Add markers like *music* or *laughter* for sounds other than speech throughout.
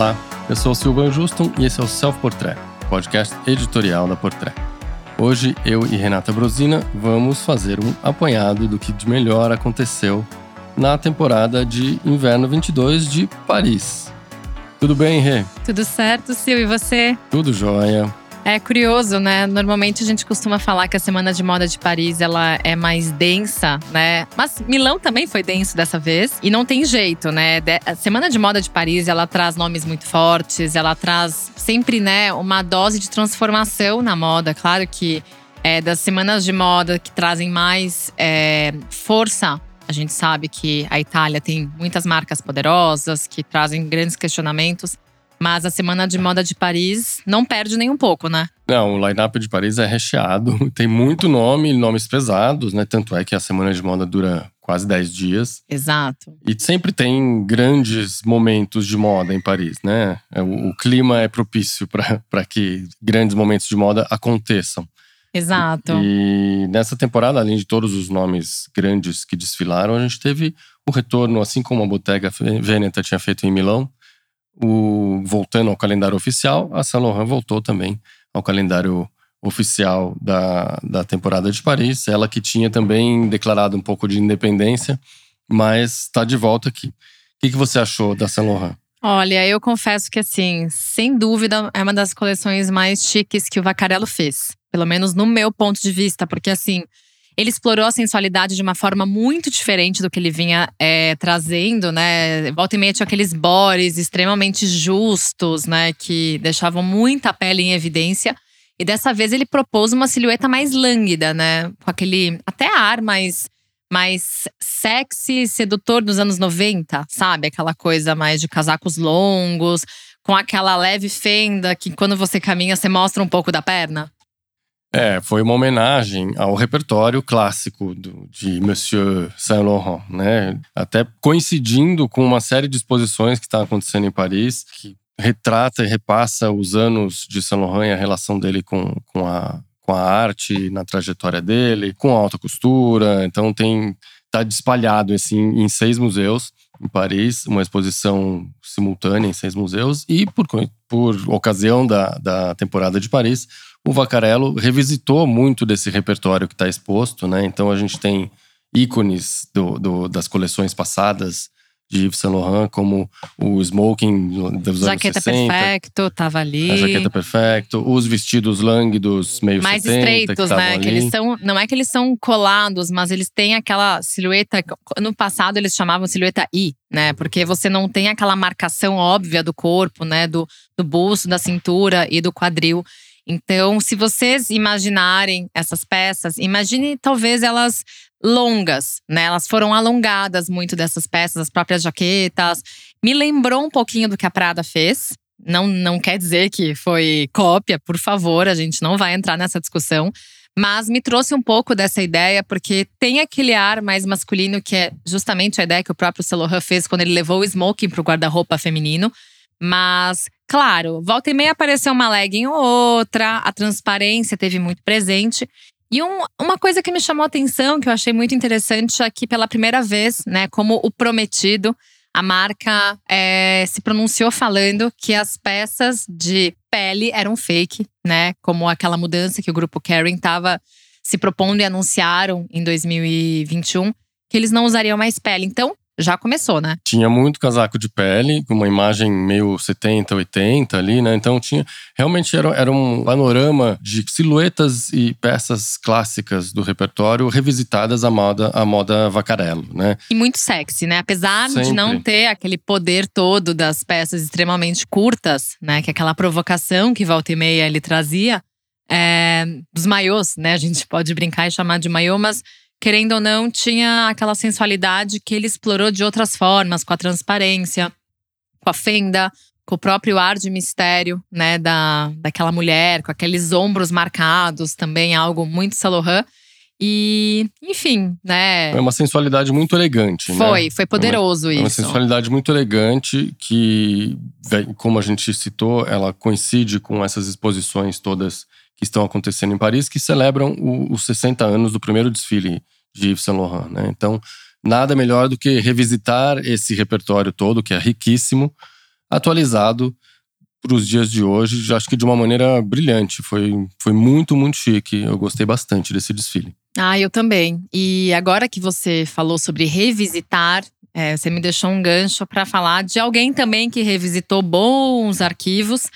Olá, eu sou o Silvan Juston e esse é o Self Portrait, podcast editorial da Portrait. Hoje eu e Renata Brosina vamos fazer um apanhado do que de melhor aconteceu na temporada de Inverno 22 de Paris. Tudo bem, Rê? Tudo certo, Sil, e você? Tudo jóia. É curioso, né? Normalmente a gente costuma falar que a Semana de Moda de Paris ela é mais densa, né? Mas Milão também foi denso dessa vez e não tem jeito, né? A Semana de Moda de Paris ela traz nomes muito fortes, ela traz sempre, né, uma dose de transformação na moda. Claro que é, das semanas de moda que trazem mais é, força a gente sabe que a Itália tem muitas marcas poderosas que trazem grandes questionamentos. Mas a Semana de Moda de Paris não perde nem um pouco, né? Não, o line-up de Paris é recheado. *laughs* Tem muito nome, nomes pesados, né? Tanto é que a Semana de Moda dura quase 10 dias. Exato. E sempre tem grandes momentos de moda em Paris, né? É, o, o clima é propício para que grandes momentos de moda aconteçam. Exato. E, e nessa temporada, além de todos os nomes grandes que desfilaram, a gente teve o retorno, assim como a Bottega Veneta tinha feito em Milão, o, voltando ao calendário oficial, a Saint Laurent voltou também ao calendário oficial da, da temporada de Paris. Ela que tinha também declarado um pouco de independência, mas está de volta aqui. O que, que você achou da Saint Laurent? Olha, eu confesso que assim, sem dúvida, é uma das coleções mais chiques que o Vacarello fez. Pelo menos no meu ponto de vista, porque assim, ele explorou a sensualidade de uma forma muito diferente do que ele vinha é, trazendo, né? Volta e meia tinha aqueles bores extremamente justos, né? Que deixavam muita pele em evidência. E dessa vez ele propôs uma silhueta mais lânguida, né? Com aquele até ar mais mais sexy, sedutor dos anos 90, sabe? Aquela coisa mais de casacos longos, com aquela leve fenda que quando você caminha você mostra um pouco da perna. É, foi uma homenagem ao repertório clássico do, de Monsieur Saint Laurent, né? Até coincidindo com uma série de exposições que está acontecendo em Paris, que retrata e repassa os anos de Saint Laurent e a relação dele com, com a com a arte na trajetória dele, com a alta costura. Então tem tá espalhado assim em seis museus em Paris, uma exposição simultânea em seis museus e por, por ocasião da, da temporada de Paris, o Vacarello revisitou muito desse repertório que está exposto, né? Então a gente tem ícones do, do, das coleções passadas de Yves Saint Laurent, como o smoking dos jaqueta anos 60. Perfecto, tava ali. A jaqueta perfecto, os vestidos lânguidos meio mais 70, estreitos, que né? Que eles são, não é que eles são colados, mas eles têm aquela silhueta. No passado eles chamavam silhueta I, né? Porque você não tem aquela marcação óbvia do corpo, né? Do, do busto, da cintura e do quadril. Então, se vocês imaginarem essas peças, imagine talvez elas longas, né? Elas foram alongadas muito dessas peças, as próprias jaquetas. Me lembrou um pouquinho do que a Prada fez. Não, não quer dizer que foi cópia, por favor, a gente não vai entrar nessa discussão. Mas me trouxe um pouco dessa ideia, porque tem aquele ar mais masculino, que é justamente a ideia que o próprio Saint fez quando ele levou o smoking para o guarda-roupa feminino. Mas, claro, volta e meia apareceu uma legging ou outra, a transparência teve muito presente. E um, uma coisa que me chamou a atenção, que eu achei muito interessante, é que pela primeira vez, né, como o prometido, a marca é, se pronunciou falando que as peças de pele eram fake, né? Como aquela mudança que o grupo Karen estava se propondo e anunciaram em 2021, que eles não usariam mais pele. Então, já começou, né? Tinha muito casaco de pele, com uma imagem meio 70, 80 ali, né? Então tinha. Realmente era, era um panorama de silhuetas e peças clássicas do repertório revisitadas à moda, à moda vacarello, né? E muito sexy, né? Apesar Sempre. de não ter aquele poder todo das peças extremamente curtas, né? Que é aquela provocação que volta e meia ele trazia. É, dos maiôs, né? A gente pode brincar e chamar de maiô, mas querendo ou não, tinha aquela sensualidade que ele explorou de outras formas, com a transparência, com a fenda, com o próprio ar de mistério, né, da, daquela mulher, com aqueles ombros marcados, também algo muito Saint E, enfim, né? É uma sensualidade muito elegante, foi, né? Foi, poderoso é uma, isso. É uma sensualidade muito elegante que, como a gente citou, ela coincide com essas exposições todas que estão acontecendo em Paris, que celebram o, os 60 anos do primeiro desfile de Yves Saint Laurent. Né? Então, nada melhor do que revisitar esse repertório todo, que é riquíssimo, atualizado para os dias de hoje, acho que de uma maneira brilhante. Foi, foi muito, muito chique. Eu gostei bastante desse desfile. Ah, eu também. E agora que você falou sobre revisitar, é, você me deixou um gancho para falar de alguém também que revisitou bons arquivos,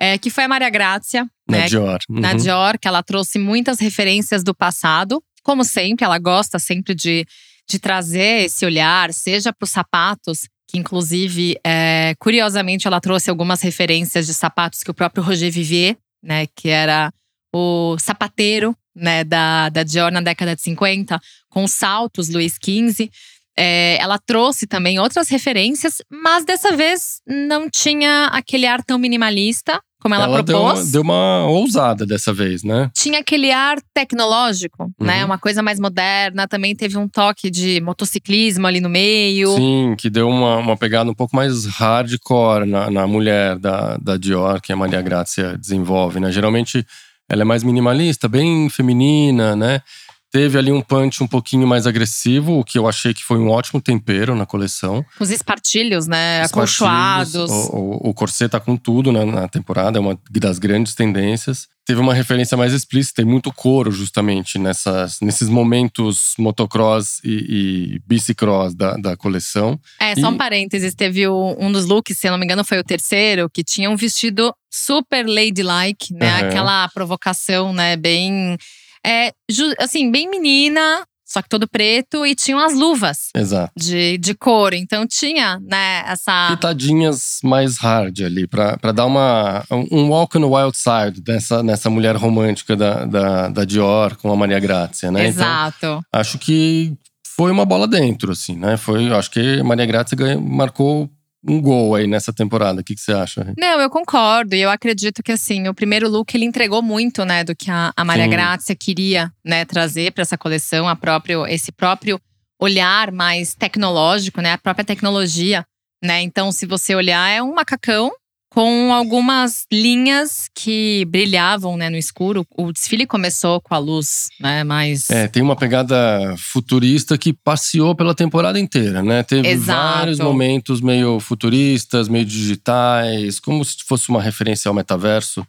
é, que foi a Maria Grácia. Na né, Dior. Na Uhum. Dior, que ela trouxe muitas referências do passado. Como sempre, ela gosta sempre de, de trazer esse olhar, seja para os sapatos, que inclusive, é, curiosamente, ela trouxe algumas referências de sapatos que o próprio Roger Vivier, né, que era o sapateiro né, da, da Dior na década de 50, com saltos Luiz XV. É, ela trouxe também outras referências, mas dessa vez não tinha aquele ar tão minimalista como ela, deu, propôs deu uma ousada dessa vez, né? tinha aquele ar tecnológico, né? Uhum. Uma coisa mais moderna. Também teve um toque de motociclismo ali no meio. Sim, que deu uma, uma pegada um pouco mais hardcore na, na mulher da, da Dior, que a Maria Grazia desenvolve, né? Geralmente ela é mais minimalista, bem feminina, né? Teve ali um punch um pouquinho mais agressivo, o que eu achei que foi um ótimo tempero na coleção. Os espartilhos, né? Os Acolchoados. O, o, o corset tá com tudo na, na temporada, é uma das grandes tendências. Teve uma referência mais explícita e muito couro, justamente, nessas, nesses momentos motocross e, e bicicross da, da coleção. É, só E- um parênteses. Teve o- um dos looks, se eu não me engano, foi o terceiro, que tinha um vestido super ladylike, né? Aham. Aquela provocação, né? Bem. É, assim, bem menina, só que todo preto, e tinham as luvas Exato. de, de couro. Então tinha, né, essa. Pitadinhas mais hard ali, pra, pra dar uma, um walk on the wild side nessa, nessa mulher romântica da, da, da Dior com a Maria Grazia, né? Então, Exato. acho que foi uma bola dentro, assim, né? Foi, acho que a Maria Grazia ganhou- marcou um gol aí nessa temporada. O que, que você acha? Não, eu concordo. E eu acredito que, assim, o primeiro look ele entregou muito, né, do que a, a Maria. Grazia queria, né, trazer para essa coleção, a próprio, esse próprio olhar mais tecnológico, né, a própria tecnologia, né. Então, se você olhar, é um macacão com algumas linhas que brilhavam, né, no escuro. O desfile começou com a luz, né, mais É, tem uma pegada futurista que passeou pela temporada inteira, né? Teve Exato. vários momentos meio futuristas, meio digitais, como se fosse uma referência ao metaverso,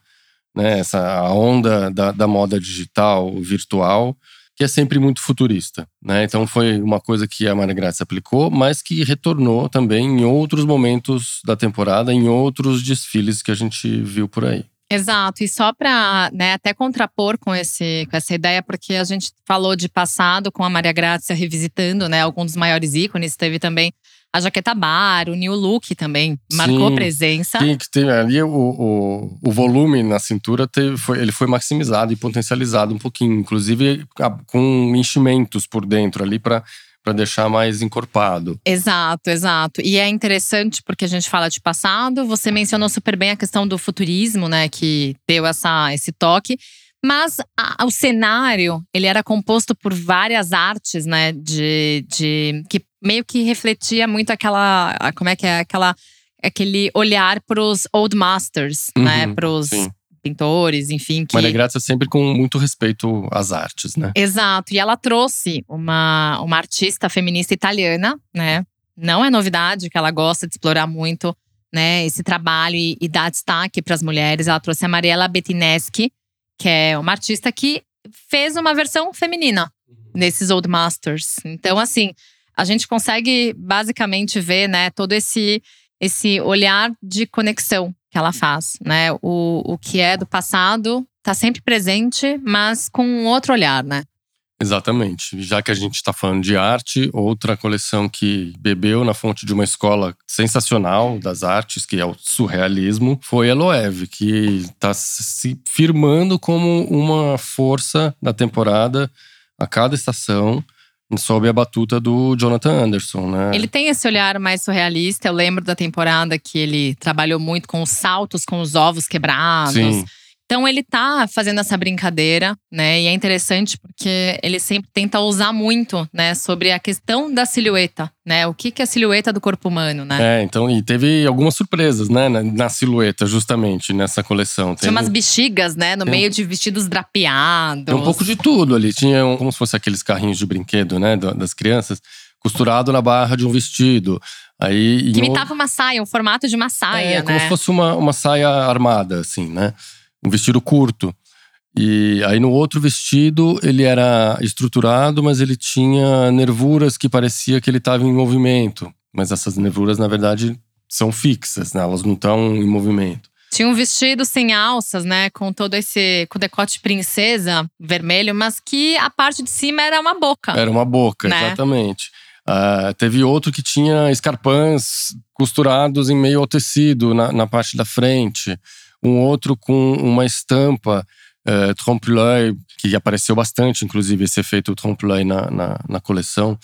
né? Essa a onda da, da moda digital, virtual, que é sempre muito futurista, né? Então foi uma coisa que a Maria Grazia aplicou, mas que retornou também em outros momentos da temporada, em outros desfiles que a gente viu por aí. Exato, e só para né, até contrapor com, esse, com essa ideia, porque a gente falou de passado com a Maria Grazia revisitando né, alguns dos maiores ícones, teve também a jaqueta bar, o New Look também marcou Sim. presença. Tem que ter ali o, o, o volume na cintura, teve, foi, ele foi maximizado e potencializado um pouquinho, inclusive com enchimentos por dentro ali para deixar mais encorpado. Exato, exato. E é interessante porque a gente fala de passado, você mencionou super bem a questão do futurismo, né, que deu essa, esse toque. Mas a- o cenário, ele era composto por várias artes, né, de, de que meio que refletia muito aquela, como é que é, aquela aquele olhar para os old masters, né, Uhum, para os sim. pintores, enfim, que Maria Grazia sempre com muito respeito às artes, né? Exato, e ela trouxe uma, uma artista feminista italiana, né? Não é novidade que ela gosta de explorar muito, né, esse trabalho e, e dar destaque para as mulheres. Ela trouxe a Mariela Bettineschi, que é uma artista que fez uma versão feminina desses Old Masters. Então, assim, a gente consegue basicamente ver, né, todo esse esse olhar de conexão que ela faz, né? O, o que é do passado tá sempre presente, mas com um outro olhar, né? Exatamente. Já que a gente está falando de arte, outra coleção que bebeu na fonte de uma escola sensacional das artes, que é o surrealismo, foi a Loewe, que está se firmando como uma força da temporada a cada estação, sob a batuta do Jonathan Anderson, né? Ele tem esse olhar mais surrealista. Eu lembro da temporada que ele trabalhou muito com os saltos, com os ovos quebrados. Sim, Então ele tá fazendo essa brincadeira, né? E é interessante porque ele sempre tenta usar muito, né, sobre a questão da silhueta, né? O que que é a silhueta do corpo humano, né? É, então, e teve algumas surpresas, né, na, na silhueta, justamente, nessa coleção. Tinha umas bexigas, né, no Tem- meio de vestidos drapeados. Tem um pouco de tudo ali. Tinha um- como se fosse aqueles carrinhos de brinquedo, né, da- das crianças, costurado na barra de um vestido. Aí, que imitava uma saia, o formato de uma saia, é, né? como se fosse uma, uma saia armada, assim, né? Um vestido curto. E aí no outro vestido ele era estruturado, mas ele tinha nervuras que parecia que ele estava em movimento. Mas essas nervuras, na verdade, são fixas, né? Elas não estão em movimento. Tinha um vestido sem alças, né? Com todo esse. com decote princesa vermelho, mas que a parte de cima era uma boca. Era uma boca, Né? exatamente. Ah, teve outro que tinha escarpãs costurados em meio ao tecido, na, na parte da frente. Um outro com uma estampa eh, trompe-l'œil, que apareceu bastante, inclusive, esse efeito trompe-l'œil na, na, na coleção,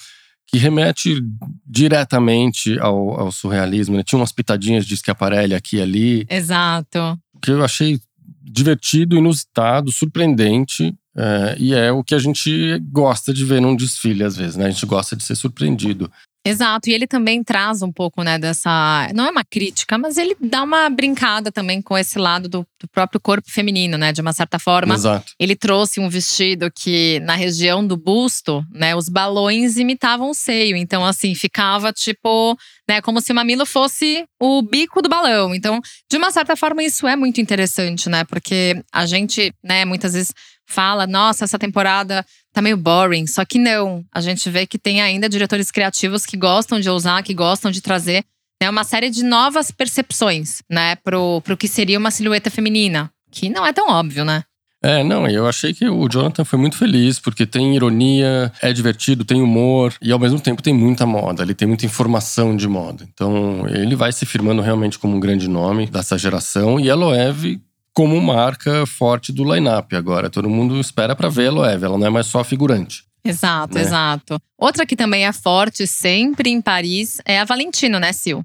que remete diretamente ao, ao surrealismo. né? Tinha umas pitadinhas de Schiaparelli aqui e ali, Exato. que eu achei divertido, inusitado, surpreendente. eh, e é o que a gente gosta de ver num desfile, às vezes, né? A gente gosta de ser surpreendido. Exato, e ele também traz um pouco, né, dessa. Não é uma crítica, mas ele dá uma brincada também com esse lado do, do próprio corpo feminino, né? De uma certa forma. Exato. Ele trouxe um vestido que, na região do busto, né, os balões imitavam o seio. Então, assim, ficava tipo, né, como se o mamilo fosse o bico do balão. Então, de uma certa forma, isso é muito interessante, né? Porque a gente, né, muitas vezes fala, nossa, essa temporada tá meio boring. Só que não. A gente vê que tem ainda diretores criativos que gostam de ousar, que gostam de trazer né, uma série de novas percepções, né, pro, pro que seria uma silhueta feminina. Que não é tão óbvio, né? É, não, eu achei que o Jonathan foi muito feliz, porque tem ironia, é divertido, tem humor e ao mesmo tempo tem muita moda, ele tem muita informação de moda. Então ele vai se firmando realmente como um grande nome dessa geração e a Loewe como marca forte do line-up agora. Todo mundo espera pra ver a Loewe, ela não é mais só figurante. Exato, né? exato. Outra que também é forte, sempre em Paris, é a Valentino, né, Sil?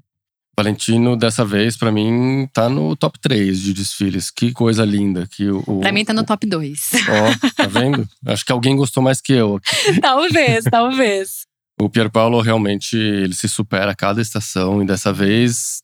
Valentino, dessa vez, pra mim, tá no top 3 de desfiles. Que coisa linda. Que o, Pra mim tá no top 2. Ó, tá vendo? *laughs* Acho que alguém gostou mais que eu. talvez, talvez. *laughs* O Pierpaolo realmente ele se supera a cada estação e dessa vez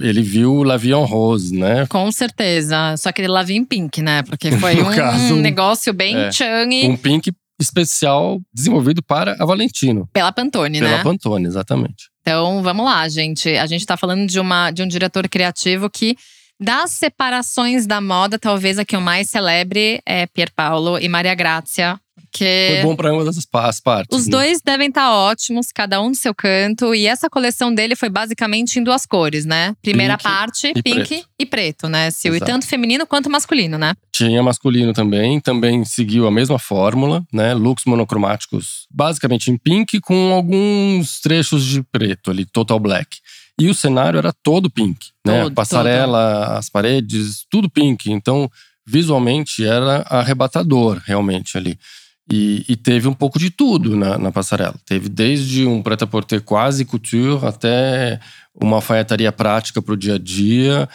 ele viu La Vie en Rose, né? Com certeza. Só que ele em pink, né? Porque *laughs* foi um caso, negócio bem é. chang Um pink especial desenvolvido para a Valentino, pela Pantone, pela né? Pantone, exatamente. Então, vamos lá, gente. A gente tá falando de, uma, de um diretor criativo que, das separações da moda, talvez a que eu mais celebre é Pierpaolo e Maria Grazia. Porque Foi bom para ambas as pa- as partes. os né? dois devem estar ótimos, cada um do seu canto. E essa coleção dele foi basicamente em duas cores, né? Primeira Pink parte, e pink preto. e preto, né, Sil? E tanto feminino quanto masculino, né? Tinha masculino também, também seguiu a mesma fórmula, né? Looks monocromáticos, basicamente em pink, com alguns trechos de preto ali, total black. E o cenário era todo pink, né? Todo, A passarela, as paredes, tudo pink. Então, visualmente, era arrebatador, realmente, ali. E, e teve um pouco de tudo na, na passarela. Teve desde um prêt-à-porter quase couture até uma alfaiataria prática para o dia a dia,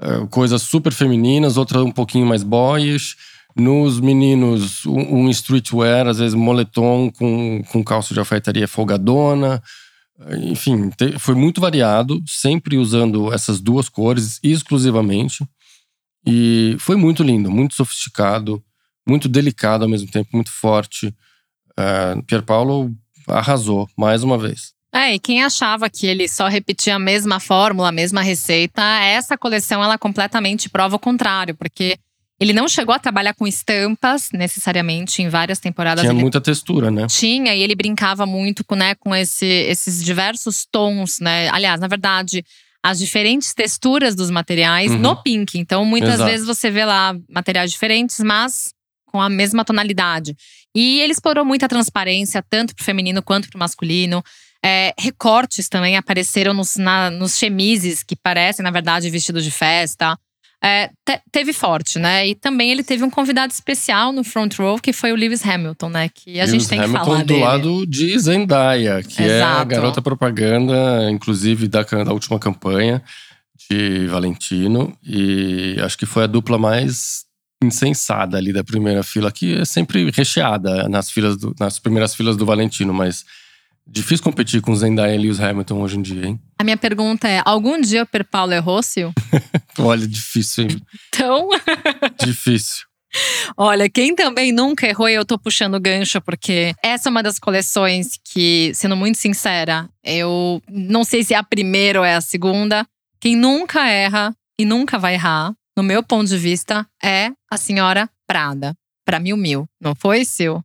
eh, coisas super femininas, outras um pouquinho mais boyish. Nos meninos, um, um streetwear, às vezes moletom com, com calço de alfaiataria folgadona. Enfim, te- foi muito variado, sempre usando essas duas cores exclusivamente. E foi muito lindo, muito sofisticado, muito delicado ao mesmo tempo, muito forte. Uh, Pierpaolo arrasou mais uma vez. É, e quem achava que ele só repetia a mesma fórmula, a mesma receita, essa coleção ela completamente prova o contrário, porque ele não chegou a trabalhar com estampas necessariamente em várias temporadas. Tinha ele muita textura, né? tinha e ele brincava muito com, né, com esse- esses diversos tons, né? Aliás, na verdade, as diferentes texturas dos materiais Uhum. no pink. Então, muitas Exato. vezes você vê lá materiais diferentes, mas com a mesma tonalidade. E ele explorou muita transparência, tanto pro feminino quanto pro masculino. É, recortes também apareceram nos, na- nos chemises, que parecem, na verdade, vestidos de festa. É, te- teve forte, né? E também ele teve um convidado especial no front row, que foi o Lewis Hamilton, né? Que a gente Lewis tem que Hamilton falar do dele. lado de Zendaya, que é a Exato. garota propaganda, inclusive da, da última campanha de Valentino. E acho que foi a dupla mais insensada ali da primeira fila, que é sempre recheada nas, filas do- nas primeiras filas do Valentino, mas difícil competir com Zendaya e Lewis Hamilton hoje em dia, hein? A minha pergunta é: algum dia o Pierpaolo errou, Sil? *laughs* Olha, difícil, hein? Então, *laughs* difícil. Olha, quem também nunca errou, e eu tô puxando gancho, porque essa é uma das coleções que, sendo muito sincera, eu não sei se é a primeira ou é a segunda. Quem nunca erra e nunca vai errar, no meu ponto de vista, é a senhora Prada. Pra Mil Mil. Não foi, Sil?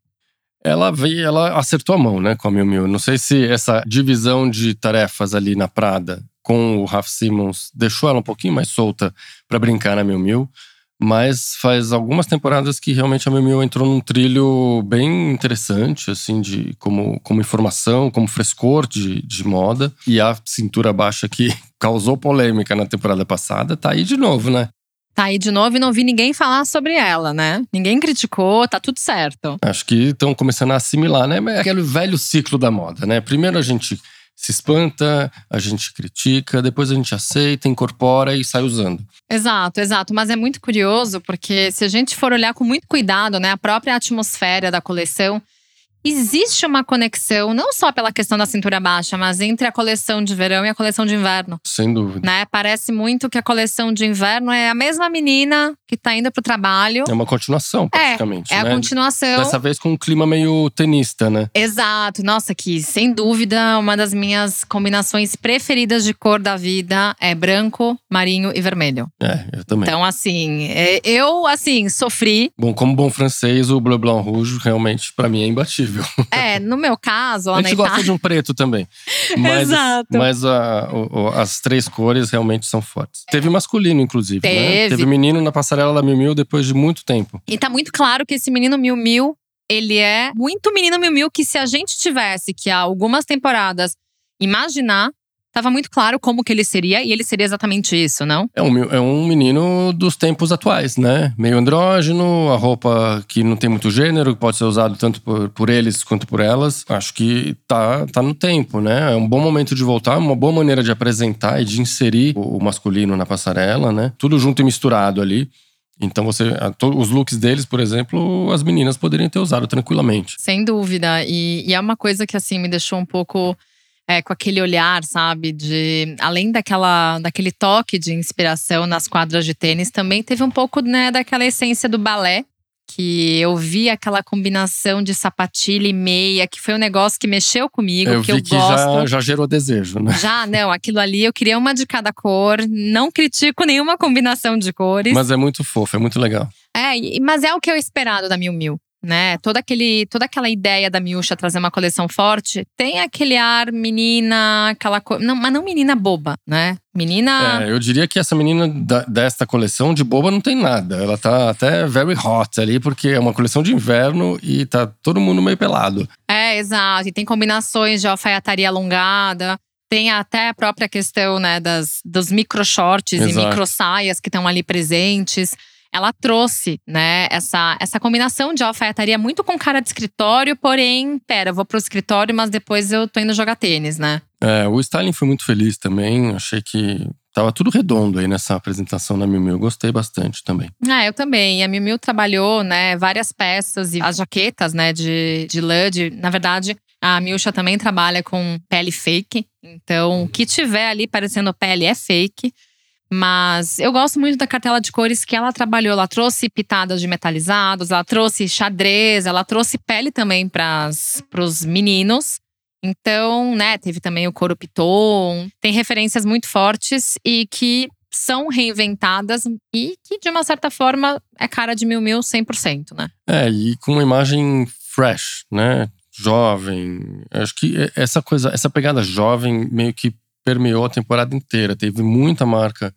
Ela veio, ela acertou a mão, né, com a Mil Mil. Não sei se essa divisão de tarefas ali na Prada com o Raf Simons deixou ela um pouquinho mais solta para brincar na Mil Mil. Mas faz algumas temporadas que realmente a Miu entrou num trilho bem interessante, assim, de como, como informação, como frescor de, de moda. E a cintura baixa que *laughs* causou polêmica na temporada passada, tá aí de novo, né? Tá aí de novo e não vi ninguém falar sobre ela, né? Ninguém criticou, tá tudo certo. Acho que estão começando a assimilar, né? É aquele velho ciclo da moda, né? Primeiro a gente se espanta, a gente critica, depois a gente aceita, incorpora e sai usando. Exato, exato. Mas é muito curioso porque se a gente for olhar com muito cuidado, né, a própria atmosfera da coleção existe uma conexão, não só pela questão da cintura baixa, mas entre a coleção de verão e a coleção de inverno. Sem dúvida. Né? Parece muito que a coleção de inverno é a mesma menina que tá indo pro trabalho. É uma continuação, praticamente. É, é né? a continuação. Dessa vez com um clima meio tenista, né? Exato. Nossa, que sem dúvida, uma das minhas combinações preferidas de cor da vida é branco, marinho e vermelho. É, eu também. Então, assim, é, eu, assim, sofri. Bom, como bom francês, o Bleu Blanc Rouge realmente, para mim, é imbatível. *laughs* É, no meu caso, lá A gente gosta Itália. de um preto também. *laughs* Mas, Exato. Mas a- as três cores realmente são fortes. Teve masculino, inclusive. Né? Teve. Teve menino na passarela da Miu Miu depois de muito tempo. E tá muito claro que esse menino Mil Mil, ele é muito menino Mil Mil que se a gente tivesse que há algumas temporadas imaginar, tava muito claro como que ele seria e ele seria exatamente isso, não? É um, é um menino dos tempos atuais, né? Meio andrógeno, a roupa que não tem muito gênero, que pode ser usado tanto por, por eles quanto por elas. Acho que tá, tá no tempo, né? É um bom momento de voltar, uma boa maneira de apresentar e de inserir o, o masculino na passarela, né? Tudo junto e misturado ali. Então você, os looks deles, por exemplo, as meninas poderiam ter usado tranquilamente. Sem dúvida. E, e é uma coisa que assim me deixou um pouco é, com aquele olhar, sabe? De além daquela, daquele toque de inspiração nas quadras de tênis, também teve um pouco né, daquela essência do balé. Que eu vi aquela combinação de sapatilha e meia, que foi um negócio que mexeu comigo, eu que eu que gosto. já, já gerou desejo, né? Já, não, aquilo ali eu queria uma de cada cor. Não critico nenhuma combinação de cores. Mas é muito fofo, é muito legal. É, mas é o que eu esperado da Miu Miu, né? Toda, aquele, toda aquela ideia da Miúcha trazer uma coleção forte tem aquele ar menina, aquela coisa. Não, mas não menina boba, né? Menina. É, eu diria que essa menina da- desta coleção de boba não tem nada. Ela tá até very hot ali, porque é uma coleção de inverno e tá todo mundo meio pelado. É, exato. E tem combinações de alfaiataria alongada. Tem até a própria questão, né, das, dos micro shorts e Exato. micro saias que estão ali presentes. Ela trouxe, né, essa, essa combinação de alfaiataria muito com cara de escritório, porém, pera, eu vou pro escritório, mas depois eu tô indo jogar tênis, né? É, o styling foi muito feliz também. Achei que tava tudo redondo aí nessa apresentação na Miu Miu. Gostei bastante também. É, eu também. A Miu Miu trabalhou, né, várias peças e as jaquetas, né, de, de lã. de- na verdade, a Milcha também trabalha com pele fake. Então, o que tiver ali parecendo pele é fake. Mas eu gosto muito da cartela de cores que ela trabalhou. Ela trouxe pitadas de metalizados, ela trouxe xadrez, ela trouxe pele também para os meninos. Então, né, teve também o couro piton. Tem referências muito fortes e que são reinventadas e que, de uma certa forma, é cara de mil mil 100%, né? É, e com uma imagem fresh, né? Jovem. Acho que essa coisa, essa pegada jovem meio que permeou a temporada inteira. Teve muita marca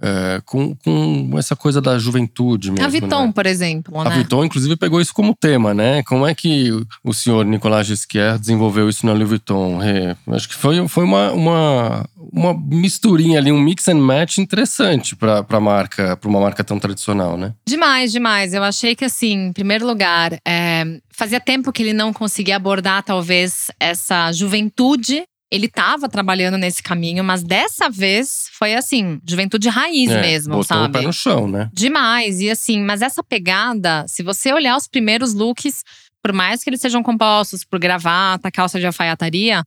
é, com, com essa coisa da juventude mesmo. a Vuitton, né? por exemplo, A né? Vuitton, inclusive, pegou isso como tema, né? Como é que o senhor Nicolas Gisquet desenvolveu isso na Louis Vuitton? É, acho que foi, foi uma, uma, uma misturinha ali, um mix and match interessante para a marca, para uma marca tão tradicional, né? Demais, demais. Eu achei que, assim, em primeiro lugar, é, fazia tempo que ele não conseguia abordar, talvez, essa juventude. Ele estava trabalhando nesse caminho, mas dessa vez foi assim, juventude raiz É, mesmo, botou o sabe? pé no chão, né? Demais. E assim, mas essa pegada, se você olhar os primeiros looks, por mais que eles sejam compostos por gravata, calça de alfaiataria,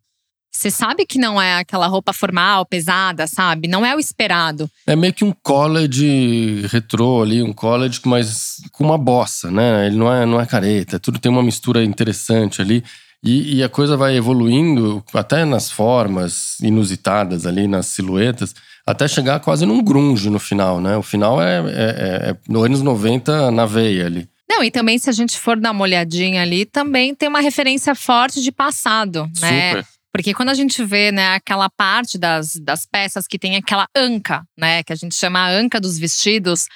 você sabe que não é aquela roupa formal, pesada, sabe? Não é o esperado. É meio que um college retrô ali, um college mas com uma bossa, né? Ele não é, não é careta, tudo tem uma mistura interessante ali. E, e, a coisa vai evoluindo até nas formas inusitadas ali, nas silhuetas, até chegar quase num grunge no final, né? O final é, é, é, é no anos 90 na veia ali. Não, e também se a gente for dar uma olhadinha ali, também tem uma referência forte de passado, né? Super. Porque quando a gente vê, né, aquela parte das, das peças que tem aquela anca, né, que a gente chama a anca dos vestidos,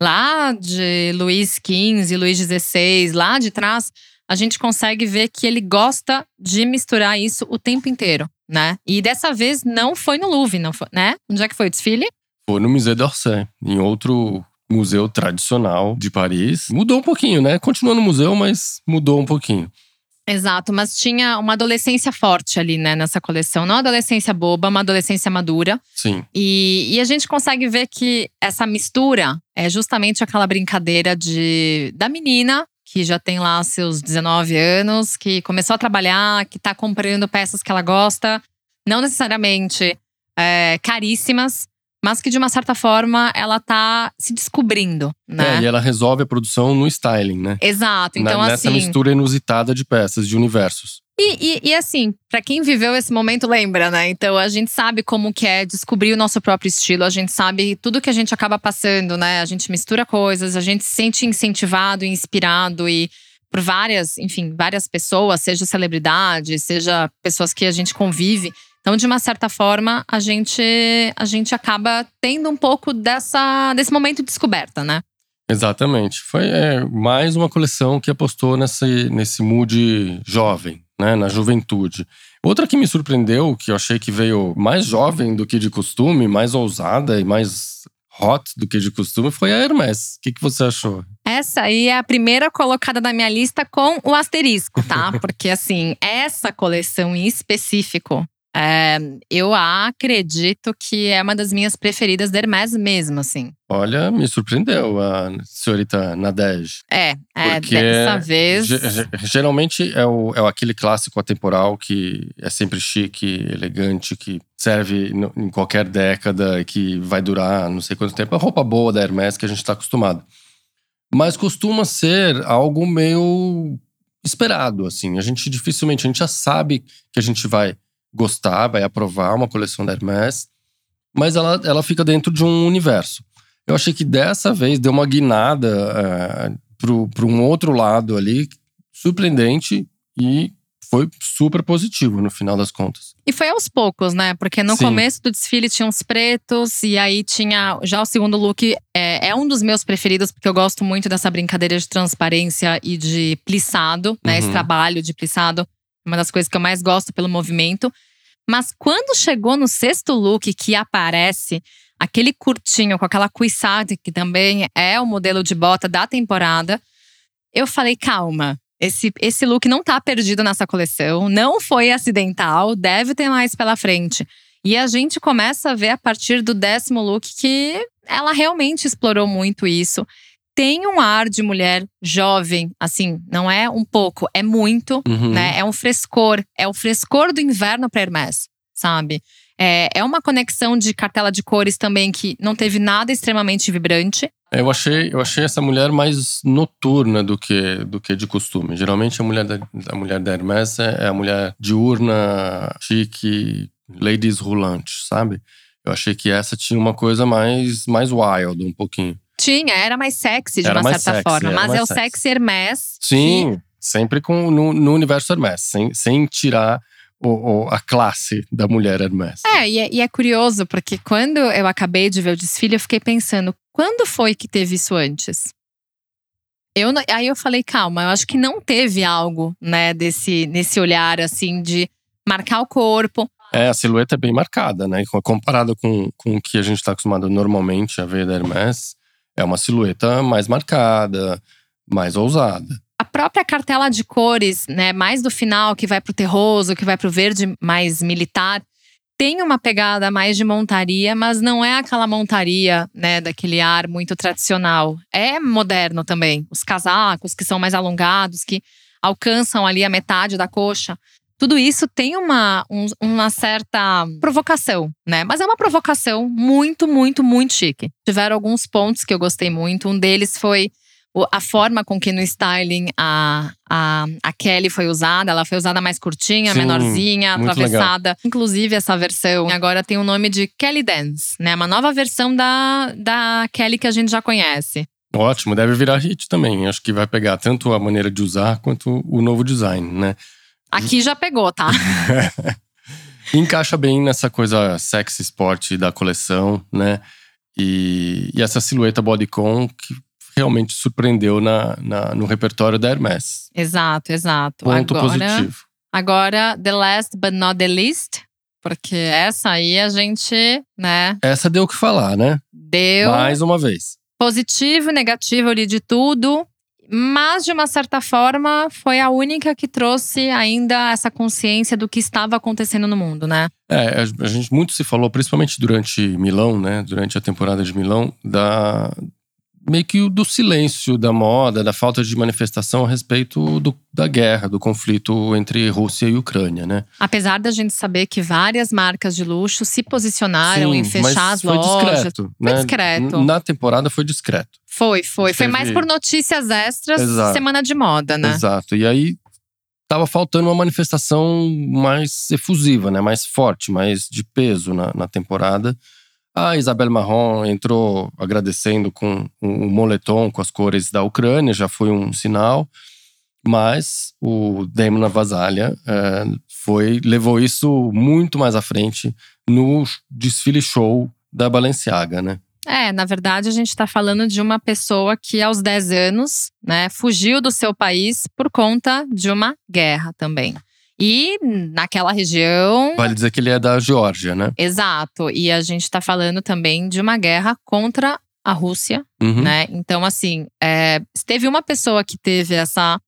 lá de Luís XV, Luís XVI, lá de trás, a gente consegue ver que ele gosta de misturar isso o tempo inteiro, né? E dessa vez não foi no Louvre, não foi, né? Onde é que foi o desfile? Foi no Musée d'Orsay, em outro museu tradicional de Paris. Mudou um pouquinho, né? Continua no museu, mas mudou um pouquinho. Exato, mas tinha uma adolescência forte ali, né, nessa coleção. Não adolescência boba, uma adolescência madura. Sim. E, e a gente consegue ver que essa mistura é justamente aquela brincadeira de da menina que já tem lá seus 19 anos, que começou a trabalhar, que está comprando peças que ela gosta, não necessariamente é, caríssimas, mas que de uma certa forma ela tá se descobrindo, né? É, e ela resolve a produção no styling, né? Exato. Então, Na, nessa assim. mistura inusitada de peças, de universos. E, e, e, assim, para quem viveu esse momento, lembra, né? Então a gente sabe como que é descobrir o nosso próprio estilo, a gente sabe tudo que a gente acaba passando, né? A gente mistura coisas, a gente se sente incentivado e inspirado e por várias, enfim, várias pessoas, seja celebridades, seja pessoas que a gente convive. Então, de uma certa forma, a gente a gente acaba tendo um pouco dessa desse momento de descoberta, né? Exatamente. Foi é, mais uma coleção que apostou nesse, nesse mood jovem, né, na juventude. Outra que me surpreendeu, que eu achei que veio mais jovem do que de costume, mais ousada e mais hot do que de costume, foi a Hermès. O que, que você achou? Essa aí é a primeira colocada na minha lista com o asterisco, tá? *laughs* Porque assim, essa coleção em específico, é, eu acredito que é uma das minhas preferidas da Hermès mesmo, assim. Olha, me surpreendeu a senhorita Nadege. É, é dessa vez. Geralmente é, o, é aquele clássico atemporal que é sempre chique, elegante, que serve em qualquer década e que vai durar não sei quanto tempo. É roupa boa da Hermès que a gente está acostumado. Mas costuma ser algo meio esperado, assim. A gente dificilmente, a gente já sabe que a gente vai gostar, vai aprovar uma coleção da Hermès, mas ela, ela fica dentro de um universo. Eu achei que dessa vez deu uma guinada é, para um outro lado ali, surpreendente e foi super positivo no final das contas. E foi aos poucos, né? Porque no Sim. começo do desfile tinha uns pretos, e aí tinha. Já o segundo look é, é, um dos meus preferidos, porque eu gosto muito dessa brincadeira de transparência e de plissado, né? Uhum. Esse trabalho de plissado uma das coisas que eu mais gosto pelo movimento. Mas quando chegou no sexto look que aparece aquele curtinho com aquela cuissade, que também é o modelo de bota da temporada, eu falei: calma, esse, esse look não tá perdido nessa coleção, não foi acidental, deve ter mais pela frente. E a gente começa a ver a partir do décimo look que ela realmente explorou muito isso tem um ar de mulher jovem, assim, não é um pouco, é muito, uhum. né? É um frescor, é o frescor do inverno para Hermès, sabe? É, é uma conexão de cartela de cores também que não teve nada extremamente vibrante. Eu achei, eu achei essa mulher mais noturna do que, do que de costume. Geralmente a mulher da, a mulher da Hermès é, é a mulher diurna, chique, ladies roulantes, sabe? Eu achei que essa tinha uma coisa mais, mais wild, um pouquinho. Tinha, era mais sexy de era uma certa sexy, forma. Mas é o sexy, Hermès. Sim, que… sempre com, no, no, universo Hermès, sem, sem tirar o, o, a classe da mulher Hermès. É e, é, e é curioso, porque quando eu acabei de ver o desfile, eu fiquei pensando, quando foi que teve isso antes? Eu, aí eu falei, calma, eu acho que não teve algo, né, desse, nesse olhar assim de marcar o corpo. É, a silhueta é bem marcada, né? Comparado com, com o que a gente está acostumado normalmente a ver da Hermès, é uma silhueta mais marcada, mais ousada. A própria cartela de cores, né, mais do final, que vai pro terroso, que vai pro verde mais militar, tem uma pegada mais de montaria, mas não é aquela montaria, né, daquele ar muito tradicional. É moderno também. Os casacos que são mais alongados, que alcançam ali a metade da coxa. Tudo isso tem uma, um, uma certa provocação, né? Mas é uma provocação muito, muito, muito chique. Tiveram alguns pontos que eu gostei muito. Um deles foi a forma com que no styling a, a, a Kelly foi usada. Ela foi usada mais curtinha, Sim, menorzinha, atravessada. Legal. Inclusive, essa versão agora tem o nome de Kelly Dance, né? Uma nova versão da, da Kelly que a gente já conhece. Ótimo, deve virar hit também. Acho que vai pegar tanto a maneira de usar quanto o novo design, né? Aqui já pegou, tá? *laughs* Encaixa bem nessa coisa sexy sport da coleção, né? E, e essa silhueta bodycon que realmente surpreendeu na, na, no repertório da Hermès. Exato, exato. Ponto agora, positivo. Agora, the last but not the least. Porque essa aí a gente, né? Essa deu o que falar, né? Deu. Mais uma vez. Positivo, negativo ali de tudo. Mas, de uma certa forma, foi a única que trouxe ainda essa consciência do que estava acontecendo no mundo, né? É, a gente muito se falou, principalmente durante Milão, né? Durante a temporada de Milão, da, meio que do silêncio da moda, da falta de manifestação a respeito do, da guerra, do conflito entre Rússia e Ucrânia, né? Apesar da gente saber que várias marcas de luxo se posicionaram Sim, em fechar as foi lojas. Discreto, foi né? discreto. Na temporada foi discreto. Foi, foi. Foi mais por notícias extras, Exato. semana de moda, né? Exato. E aí tava faltando uma manifestação mais efusiva, né? Mais forte, mais de peso na, na temporada. A Isabelle Marron entrou agradecendo com o moletom com as cores da Ucrânia, já foi um sinal. Mas o Damon Vasalha é, foi, levou isso muito mais à frente no desfile show da Balenciaga, né? É, na verdade, a gente está falando de uma pessoa que, aos 10 anos, né, fugiu do seu país por conta de uma guerra também. E naquela região. Vale dizer que ele é da Geórgia, né? Exato. E a gente está falando também de uma guerra contra a Rússia, Uhum. né? Então, assim, é, teve uma pessoa que teve essa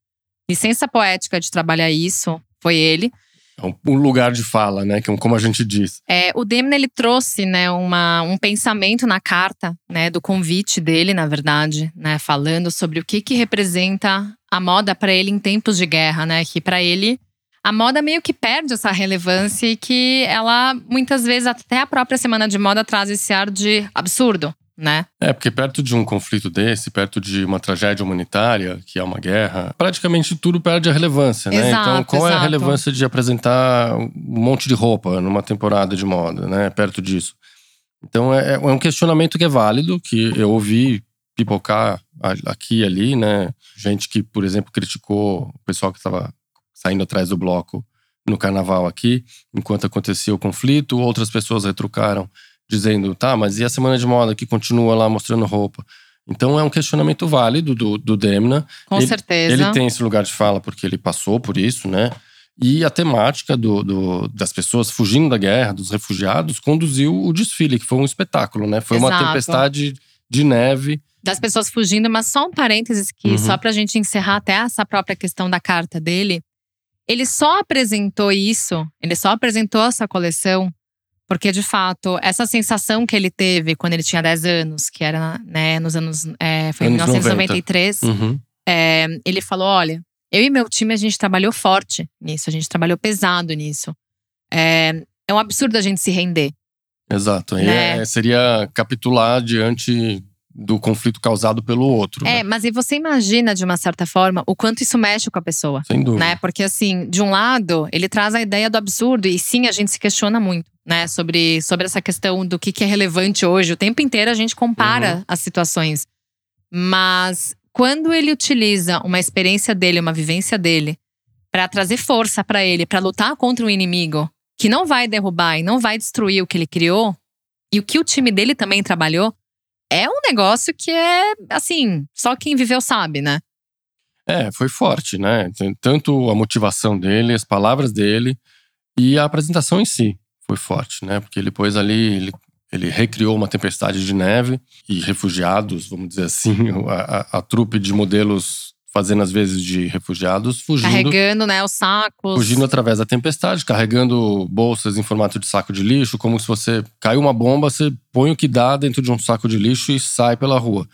licença poética de trabalhar isso, foi ele. É um, um lugar de fala, né? Que é como a gente diz. É, o Demna ele trouxe né, uma, um pensamento na carta, né, do convite dele, na verdade, né, falando sobre o que, que representa a moda para ele em tempos de guerra, né, que para ele a moda meio que perde essa relevância e que ela muitas vezes até a própria semana de moda traz esse ar de absurdo, né? É, porque perto de um conflito desse, perto de uma tragédia humanitária, que é uma guerra, praticamente tudo perde a relevância, né? Exato, então, qual é a exato. relevância de apresentar um monte de roupa numa temporada de moda, né? Perto disso. Então, é, é um questionamento que é válido, que eu ouvi pipocar aqui e ali, né? Gente que, por exemplo, criticou o pessoal que estava saindo atrás do bloco no carnaval aqui, enquanto acontecia o conflito. Outras pessoas retrucaram dizendo, tá, mas e a semana de moda que continua lá mostrando roupa? Então é um questionamento válido do, do Demna. Com Ele- certeza. Ele tem esse lugar de fala porque ele passou por isso, né? E a temática do, do- das pessoas fugindo da guerra, dos refugiados, conduziu o desfile, que foi um espetáculo, né? Foi uma Exato. tempestade de neve. das pessoas fugindo, mas só um parênteses que Uhum. só pra gente encerrar até essa própria questão da carta dele. Ele só apresentou isso, ele só apresentou essa coleção porque de fato, essa sensação que ele teve quando ele tinha 10 anos, que era, né, nos anos é, foi em Anos 1993, Uhum. é, ele falou: "Olha, eu e meu time a gente trabalhou forte nisso, a gente trabalhou pesado nisso. É, é um absurdo a gente se render. Exato. Aí Né? é- seria capitular diante do conflito causado pelo outro. É, né? mas e você imagina de uma certa forma o quanto isso mexe com a pessoa? Sem dúvida. né? Porque assim, de um lado, ele traz a ideia do absurdo e sim, a gente se questiona muito, né, sobre, sobre essa questão do que, que é relevante hoje. O tempo inteiro a gente compara Uhum. as situações. Mas quando ele utiliza uma experiência dele, uma vivência dele, para trazer força para ele, para lutar contra um inimigo que não vai derrubar e não vai destruir o que ele criou, e o que o time dele também trabalhou, é um negócio que é assim, só quem viveu sabe, né? É, foi forte, né? Tanto a motivação dele, as palavras dele e a apresentação em si foi forte, né? Porque ele pôs ali, ele, ele recriou uma tempestade de neve e refugiados, vamos dizer assim, *laughs* a, a, a trupe de modelos fazendo as vezes de refugiados, fugindo, Carregando, né, os sacos. fugindo através da tempestade, carregando bolsas em formato de saco de lixo, como se você caiu uma bomba, você põe o que dá dentro de um saco de lixo e sai pela rua.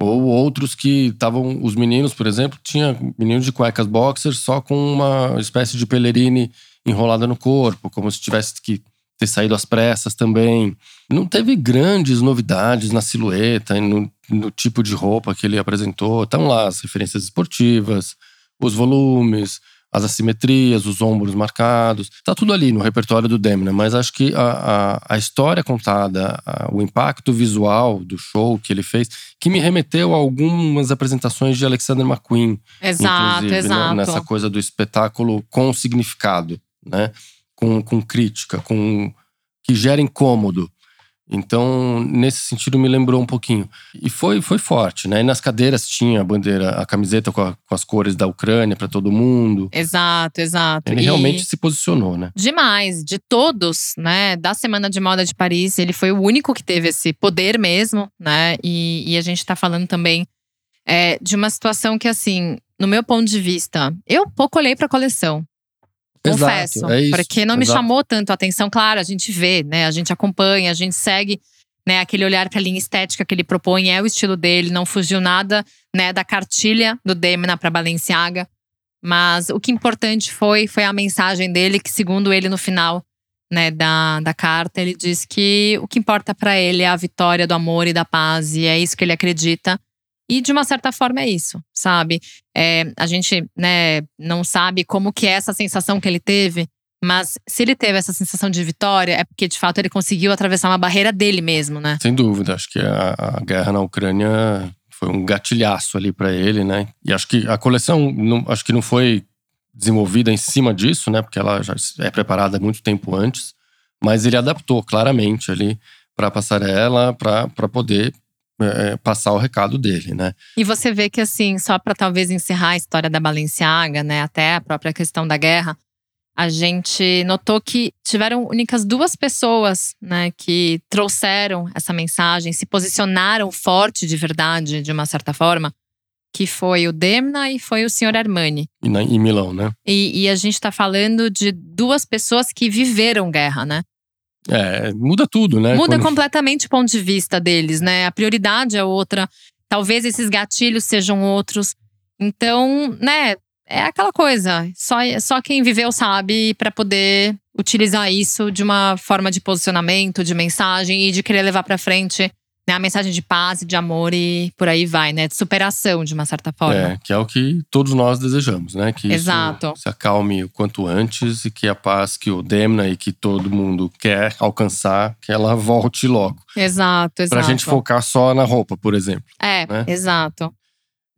Ou outros que estavam, os meninos, por exemplo, tinha meninos de cuecas boxers só com uma espécie de pelerine enrolada no corpo, como se tivesse que ter saído às pressas também. Não teve grandes novidades na silhueta e no, no tipo de roupa que ele apresentou. Estão lá as referências esportivas, os volumes, as assimetrias, os ombros marcados. Tá tudo ali no repertório do Demna, mas acho que a, a, a história contada, a, o impacto visual do show que ele fez, que me remeteu a algumas apresentações de Alexander McQueen. Exato, né, exato. Nessa coisa do espetáculo com significado, né? Com, com crítica, com que gera incômodo. Então, nesse sentido, me lembrou um pouquinho. E foi, foi forte, né? E nas cadeiras tinha a bandeira, a camiseta com, a, com as cores da Ucrânia para todo mundo. Exato, exato. Ele E realmente se posicionou, né? Demais, de todos, né? Da Semana de Moda de Paris, ele foi o único que teve esse poder mesmo, né? E, e a gente tá falando também é, de uma situação que, assim, no meu ponto de vista, eu pouco olhei pra coleção. Confesso. Exato, é isso, porque não me exato. chamou tanto a atenção. Claro, a gente vê, né? A gente acompanha, a gente segue né, aquele olhar para a linha estética que ele propõe, é o estilo dele, não fugiu nada né, da cartilha do Demna para Balenciaga. Mas o que importante foi, foi a mensagem dele, que segundo ele no final né, da, da carta, ele diz que o que importa para ele é a vitória do amor e da paz, e é isso que ele acredita. E de uma certa forma é isso, sabe? É, a gente né, não sabe como que é essa sensação que ele teve, mas se ele teve essa sensação de vitória, é porque de fato ele conseguiu atravessar uma barreira dele mesmo, né? Sem dúvida. Acho que a, a guerra na Ucrânia foi um gatilhaço ali para ele, né? E acho que a coleção, não, acho que não foi desenvolvida em cima disso, né? Porque ela já é preparada muito tempo antes. Mas ele adaptou claramente ali para a passarela, para poder é, passar o recado dele, né? E você vê que assim, só para talvez encerrar a história da Balenciaga, né, até a própria questão da guerra, a gente notou que tiveram únicas duas pessoas, né, que trouxeram essa mensagem, se posicionaram forte de verdade, de uma certa forma, que foi o Demna e foi o Sr. Armani. E na, em Milão, né? E, e a gente tá falando de duas pessoas que viveram guerra, né? É, muda tudo, né? Muda Quando- completamente o ponto de vista deles, né? A prioridade é outra. Talvez esses gatilhos sejam outros. Então, né? É aquela coisa. Só, só quem viveu sabe para poder utilizar isso de uma forma de posicionamento, de mensagem e de querer levar para frente né, a mensagem de paz e de amor e por aí vai, né? De superação, de uma certa forma. É, que é o que todos nós desejamos, né? Que Exato. isso se acalme o quanto antes e que a paz que o Demna e que todo mundo quer alcançar, que ela volte logo. Exato, exato. Pra gente focar só na roupa, por exemplo. É, né? exato.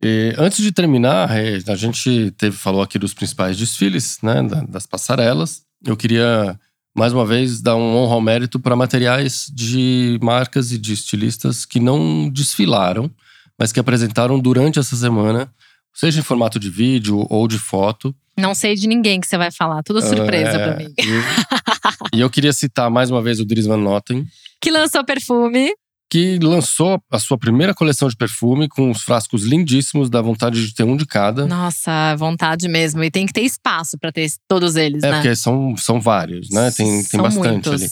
E antes de terminar, é, a gente teve, falou aqui dos principais desfiles, né? da- Das passarelas. Eu queria, mais uma vez, dar um honra ao mérito para materiais de marcas e de estilistas que não desfilaram, mas que apresentaram durante essa semana, seja em formato de vídeo ou de foto. Não sei de ninguém que você vai falar. Tudo surpresa É, pra mim. E, e eu queria citar mais uma vez o Dries Van Noten, Que lançou perfume. Que lançou a sua primeira coleção de perfume com os frascos lindíssimos, da vontade de ter um de cada. Nossa, vontade mesmo. E tem que ter espaço pra ter todos eles, É, né? porque são, são vários, né? Tem, tem São bastante muitos. ali.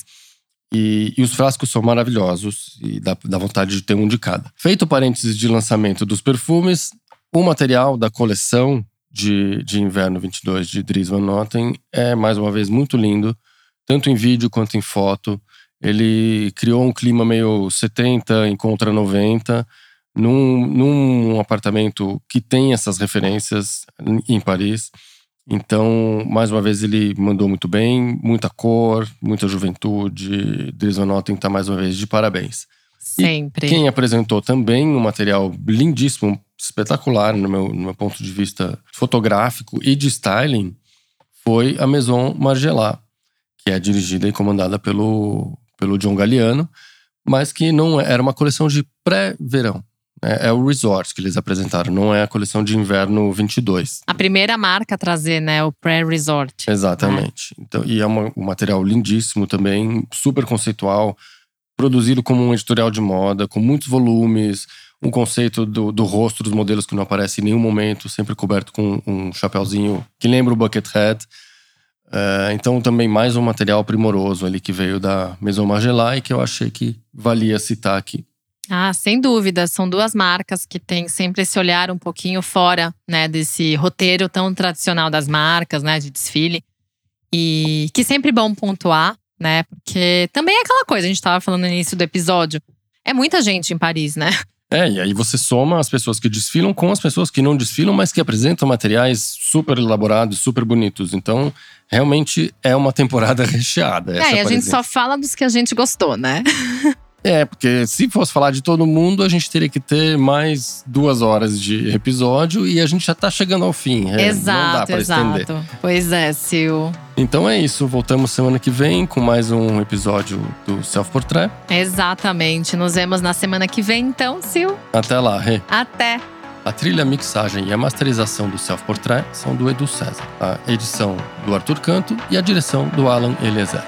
E, e os frascos são maravilhosos e dá, dá vontade de ter um de cada. Feito o parênteses de lançamento dos perfumes, o material da coleção de, de inverno 22 de Dries Van Noten é, mais uma vez, muito lindo, tanto em vídeo quanto em foto. Ele criou um clima meio 70 encontra 90, num, num apartamento que tem essas referências em Paris. Então, mais uma vez, ele mandou muito bem, muita cor, muita juventude. Dries Van Noten tá mais uma vez de parabéns. Sempre. Quem apresentou também um material lindíssimo, espetacular no meu, no meu ponto de vista fotográfico e de styling, foi a Maison Margiela, que é dirigida e comandada pelo, pelo John Galliano, mas que não é- era uma coleção de pré-verão. né? É o Resort que eles apresentaram, não é a coleção de inverno 22. A primeira marca a trazer, né? O pré-resort. Exatamente. Então, e é uma- um material lindíssimo também, super conceitual, produzido como um editorial de moda, com muitos volumes, um conceito do, do rosto dos modelos que não aparece em nenhum momento, sempre coberto com um chapéuzinho que lembra o Buckethead. É, então, também mais um material primoroso ali que veio da Maison Margiela e que eu achei que valia citar aqui. Ah, sem dúvida. São duas marcas que têm sempre esse olhar um pouquinho fora, né? Desse roteiro tão tradicional das marcas, né? De desfile. E que sempre bom pontuar, né? Porque também é aquela coisa, a gente tava falando no início do episódio. É muita gente em Paris, né? É, e aí você soma as pessoas que desfilam com as pessoas que não desfilam, mas que apresentam materiais super elaborados, super bonitos. Então, realmente é uma temporada *laughs* recheada. é, e a gente só fala dos que a gente gostou, né? *laughs* É, porque se fosse falar de todo mundo, a gente teria que ter mais duas horas de episódio e a gente já tá chegando ao fim. É, exato, não dá pra exato. estender. Pois é, Sil. Então é isso, voltamos semana que vem com mais um episódio do Self Portrait. Exatamente. Nos vemos na semana que vem, então, Sil. Até lá, Rê. Até. A trilha, a mixagem e a masterização do Self Portrait são do Edu César, a edição do Arthur Canto e a direção do Alan Eliezer.